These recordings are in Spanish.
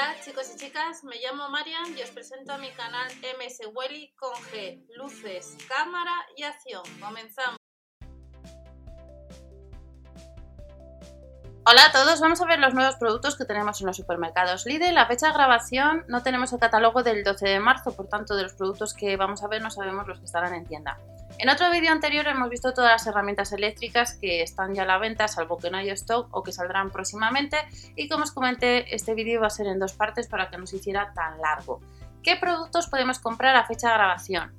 Hola chicos y chicas, me llamo Marian y os presento a mi canal MS Welly con G, luces, cámara y acción. Comenzamos. Hola a todos, vamos a ver los nuevos productos que tenemos en los supermercados Lidl. La fecha de grabación no tenemos el catálogo del 12 de marzo, por tanto de los productos que vamos a ver no sabemos los que estarán en tienda. En otro vídeo anterior hemos visto todas las herramientas eléctricas que están ya a la venta, salvo que no haya stock o que saldrán próximamente. Y como os comenté, este vídeo va a ser en dos partes para que no se hiciera tan largo. ¿Qué productos podemos comprar a fecha de grabación?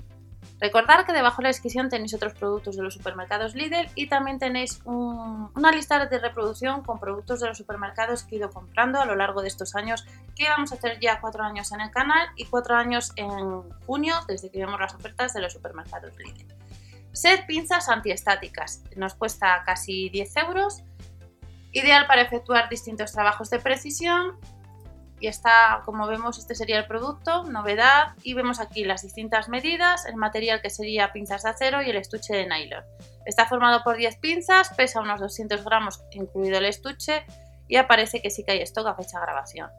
Recordad que debajo de la descripción tenéis otros productos de los supermercados Lidl y también tenéis una lista de reproducción con productos de los supermercados que he ido comprando a lo largo de estos años, que vamos a hacer ya cuatro años en el canal y cuatro años en junio desde que vemos las ofertas de los supermercados Lidl. Set pinzas antiestáticas. Nos cuesta casi 10 euros. Ideal para efectuar distintos trabajos de precisión. Y está, como vemos, este sería el producto, novedad. Y vemos aquí las distintas medidas, el material que sería pinzas de acero y el estuche de nylon. Está formado por 10 pinzas, pesa unos 200 gramos incluido el estuche y aparece que sí que hay stock a fecha grabación.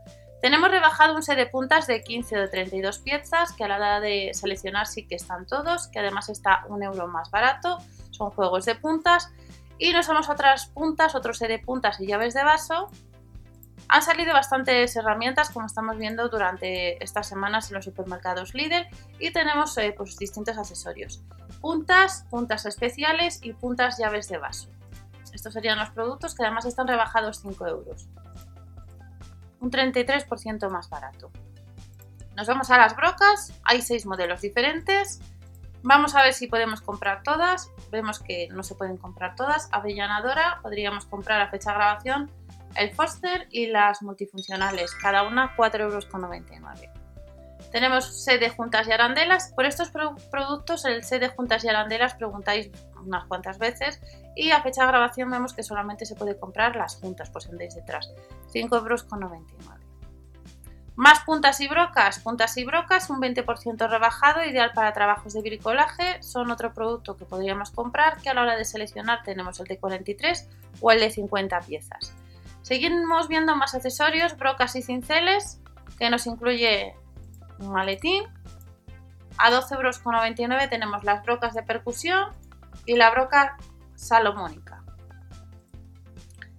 Tenemos rebajado un set de puntas de 15 o 32 piezas que a la hora de seleccionar sí que están todos, que además está un euro más barato, son juegos de puntas. Y nos vamos a otras puntas, otro set de puntas y llaves de vaso. Han salido bastantes herramientas como estamos viendo durante estas semanas en los supermercados Lidl y tenemos eh, pues, distintos accesorios. Puntas, puntas especiales y puntas llaves de vaso. Estos serían los productos que además están rebajados 5 euros un 33% más barato. Nos vamos a las brocas, hay seis modelos diferentes. Vamos a ver si podemos comprar todas. Vemos que no se pueden comprar todas. Avellanadora, podríamos comprar a fecha de grabación el Foster y las multifuncionales, cada una 4,99 euros. Tenemos sed de juntas y arandelas. Por estos productos, el sed de juntas y arandelas preguntáis unas cuantas veces y a fecha de grabación vemos que solamente se puede comprar las juntas, pues andéis detrás. 5,99 euros. Más puntas y brocas. Puntas y brocas, un 20% rebajado, ideal para trabajos de bricolaje. Son otro producto que podríamos comprar, que a la hora de seleccionar tenemos el de 43 o el de 50 piezas. Seguimos viendo más accesorios, brocas y cinceles, que nos incluye un maletín. A 12,99 euros tenemos las brocas de percusión y la broca salomónica.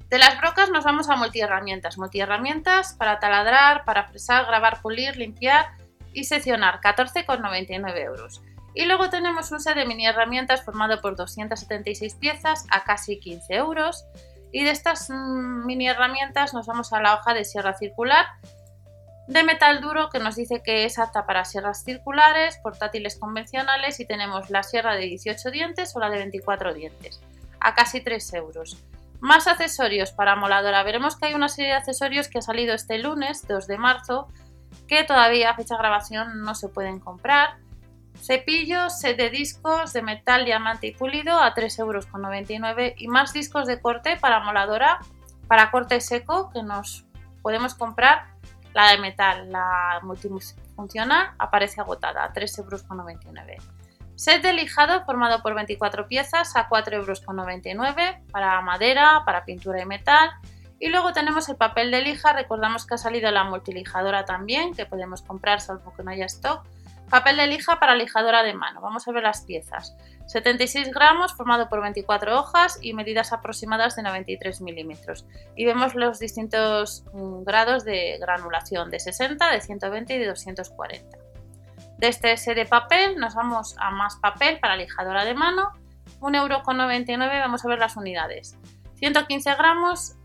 De las brocas nos vamos a multiherramientas. Multiherramientas para taladrar, para fresar, grabar, pulir, limpiar y seccionar. 14,99 euros. Y luego tenemos un set de mini herramientas formado por 276 piezas a casi 15 euros. Y de estas mm, mini herramientas nos vamos a la hoja de sierra circular de metal duro que nos dice que es apta para sierras circulares, portátiles convencionales y tenemos la sierra de 18 dientes o la de 24 dientes a casi 3 euros. Más accesorios para moladora. Veremos que hay una serie de accesorios que ha salido este lunes, 2 de marzo, que todavía a fecha de grabación no se pueden comprar. Cepillos, set de discos de metal, diamante y pulido a 3,99 euros y más discos de corte para moladora, para corte seco que nos podemos comprar. La de metal, la multifuncional, aparece agotada a 3,99 euros. Set de lijado formado por 24 piezas a 4,99 euros para madera, para pintura y metal. Y luego tenemos el papel de lija, recordamos que ha salido la multilijadora también, que podemos comprar salvo que no haya stock. Papel de lija para lijadora de mano. Vamos a ver las piezas. 76 gramos formado por 24 hojas y medidas aproximadas de 93 milímetros. Y vemos los distintos mm, grados de granulación de 60, de 120 y de 240. De este S de papel nos vamos a más papel para lijadora de mano, 1,99€, vamos a ver las unidades. 115 gramos,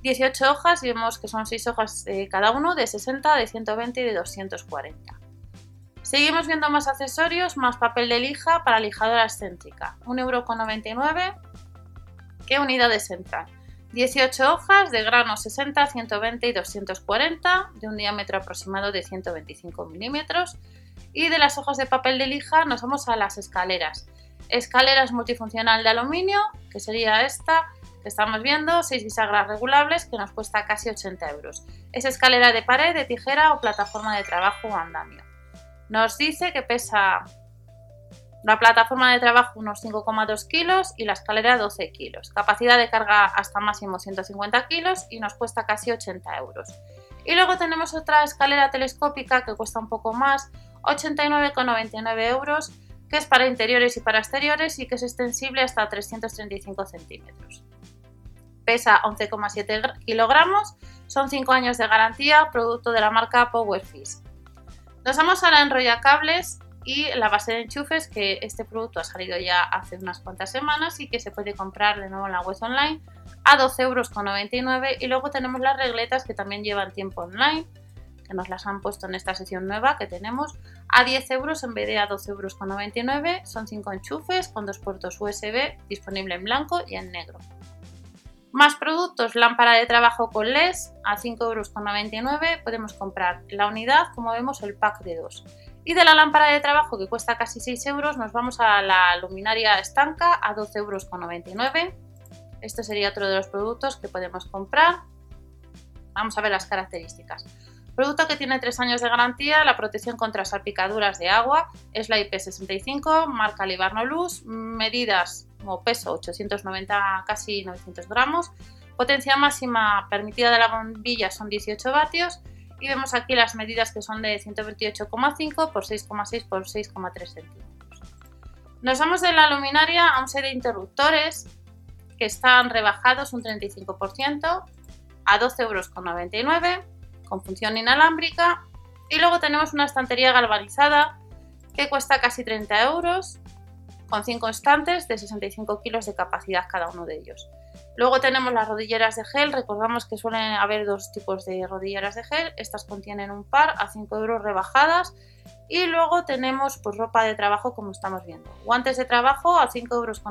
18 hojas y vemos que son 6 hojas cada uno de 60, de 120 y de 240. Seguimos viendo más accesorios, más papel de lija para lijadora excéntrica, 1,99€. ¿Qué unidades entran? 18 hojas de grano 60, 120 y 240, de un diámetro aproximado de 125 milímetros y de las hojas de papel de lija nos vamos a las escaleras. Escaleras multifuncional de aluminio, que sería esta que estamos viendo, 6 bisagras regulables que nos cuesta casi 80 euros. Es escalera de pared, de tijera o plataforma de trabajo o andamio. Nos dice que pesa la plataforma de trabajo unos 5,2 kilos y la escalera 12 kilos. Capacidad de carga hasta máximo 150 kilos y nos cuesta casi 80 euros. Y luego tenemos otra escalera telescópica que cuesta un poco más, 89,99 euros, que es para interiores y para exteriores y que es extensible hasta 335 centímetros. Pesa 11,7 kilogramos, son 5 años de garantía, producto de la marca Powerfish. Nos vamos a la enrollacables y la base de enchufes, que este producto ha salido ya hace unas cuantas semanas y que se puede comprar de nuevo en la web online a 12,99 euros. Y luego tenemos las regletas que también llevan tiempo online, que nos las han puesto en esta sesión nueva que tenemos a 10 euros en vez de a 12,99 euros. Son 5 enchufes con dos puertos USB, disponible en blanco y en negro. Más productos, lámpara de trabajo con LES a 5,99 euros. Podemos comprar la unidad, como vemos, el pack de 2. Y de la lámpara de trabajo que cuesta casi 6 euros, nos vamos a la luminaria estanca a 12,99 euros. Este sería otro de los productos que podemos comprar. Vamos a ver las características. Producto que tiene 3 años de garantía, la protección contra salpicaduras de agua, es la IP65, marca Libarno Luz, medidas como peso 890 casi 900 gramos, potencia máxima permitida de la bombilla son 18 vatios y vemos aquí las medidas que son de 128,5 por 6,6 por 6,3 centímetros. Nos vamos de la luminaria a un set de interruptores que están rebajados un 35% a 12,99 euros con función inalámbrica y luego tenemos una estantería galvanizada que cuesta casi 30 euros con 5 estantes de 65 kilos de capacidad cada uno de ellos. Luego tenemos las rodilleras de gel, recordamos que suelen haber dos tipos de rodilleras de gel, estas contienen un par a 5 euros rebajadas y luego tenemos pues, ropa de trabajo como estamos viendo. Guantes de trabajo a 5,99 euros,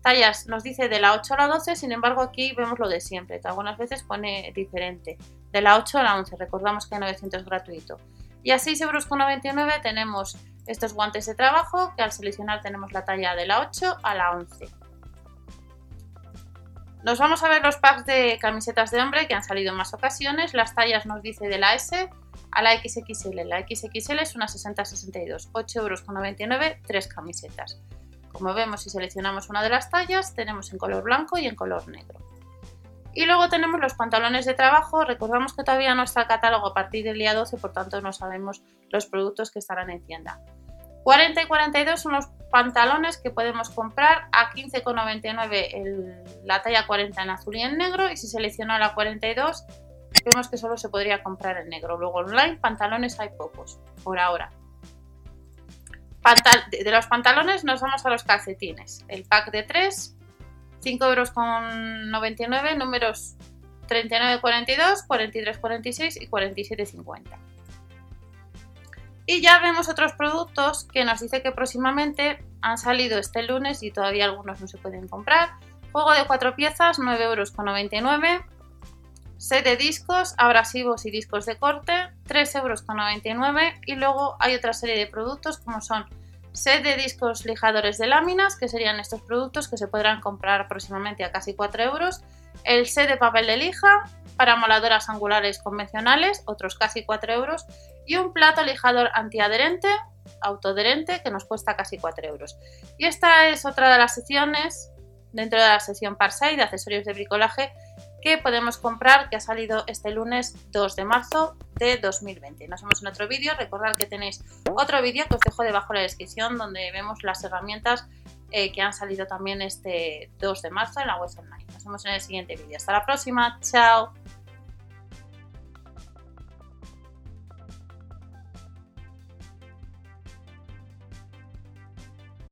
tallas nos dice de la 8 a la 12, sin embargo aquí vemos lo de siempre, que algunas veces pone diferente, de la 8 a la 11, recordamos que 900 es gratuito. Y a 6,99 euros tenemos estos guantes de trabajo que al seleccionar tenemos la talla de la 8 a la 11. Nos vamos a ver los packs de camisetas de hombre que han salido en más ocasiones. Las tallas nos dice de la S a la XXL. La XXL es una 60-62, 8,99 euros, 3 camisetas. Como vemos, si seleccionamos una de las tallas, tenemos en color blanco y en color negro. Y luego tenemos los pantalones de trabajo. Recordamos que todavía no está el catálogo a partir del día 12, por tanto no sabemos los productos que estarán en tienda. 40 y 42 son los pantalones que podemos comprar a 15,99 la talla 40 en azul y en negro y si selecciono la 42 vemos que solo se podría comprar en negro. Luego online pantalones hay pocos por ahora. de los pantalones nos vamos a los calcetines. El pack de 3, 5 euros con 99, números 39,42, 43,46 y 47,50. Y ya vemos otros productos que nos dice que próximamente han salido este lunes y todavía algunos no se pueden comprar. Juego de cuatro piezas, 9,99 euros. Set de discos, abrasivos y discos de corte, 3,99 euros. Y luego hay otra serie de productos como son set de discos lijadores de láminas, que serían estos productos que se podrán comprar próximamente a casi 4 euros. El set de papel de lija para moladoras angulares convencionales, otros casi 4 euros y un plato lijador antiadherente, autoadherente, que nos cuesta casi 4 euros. Y esta es otra de las secciones dentro de la sección Parsai de accesorios de bricolaje que podemos comprar que ha salido este lunes 2 de marzo de 2020. Nos vemos en otro vídeo. Recordad que tenéis otro vídeo que os dejo debajo en la descripción donde vemos las herramientas eh, que han salido también este 2 de marzo en la web online. Nos vemos en el siguiente vídeo. Hasta la próxima. Chao.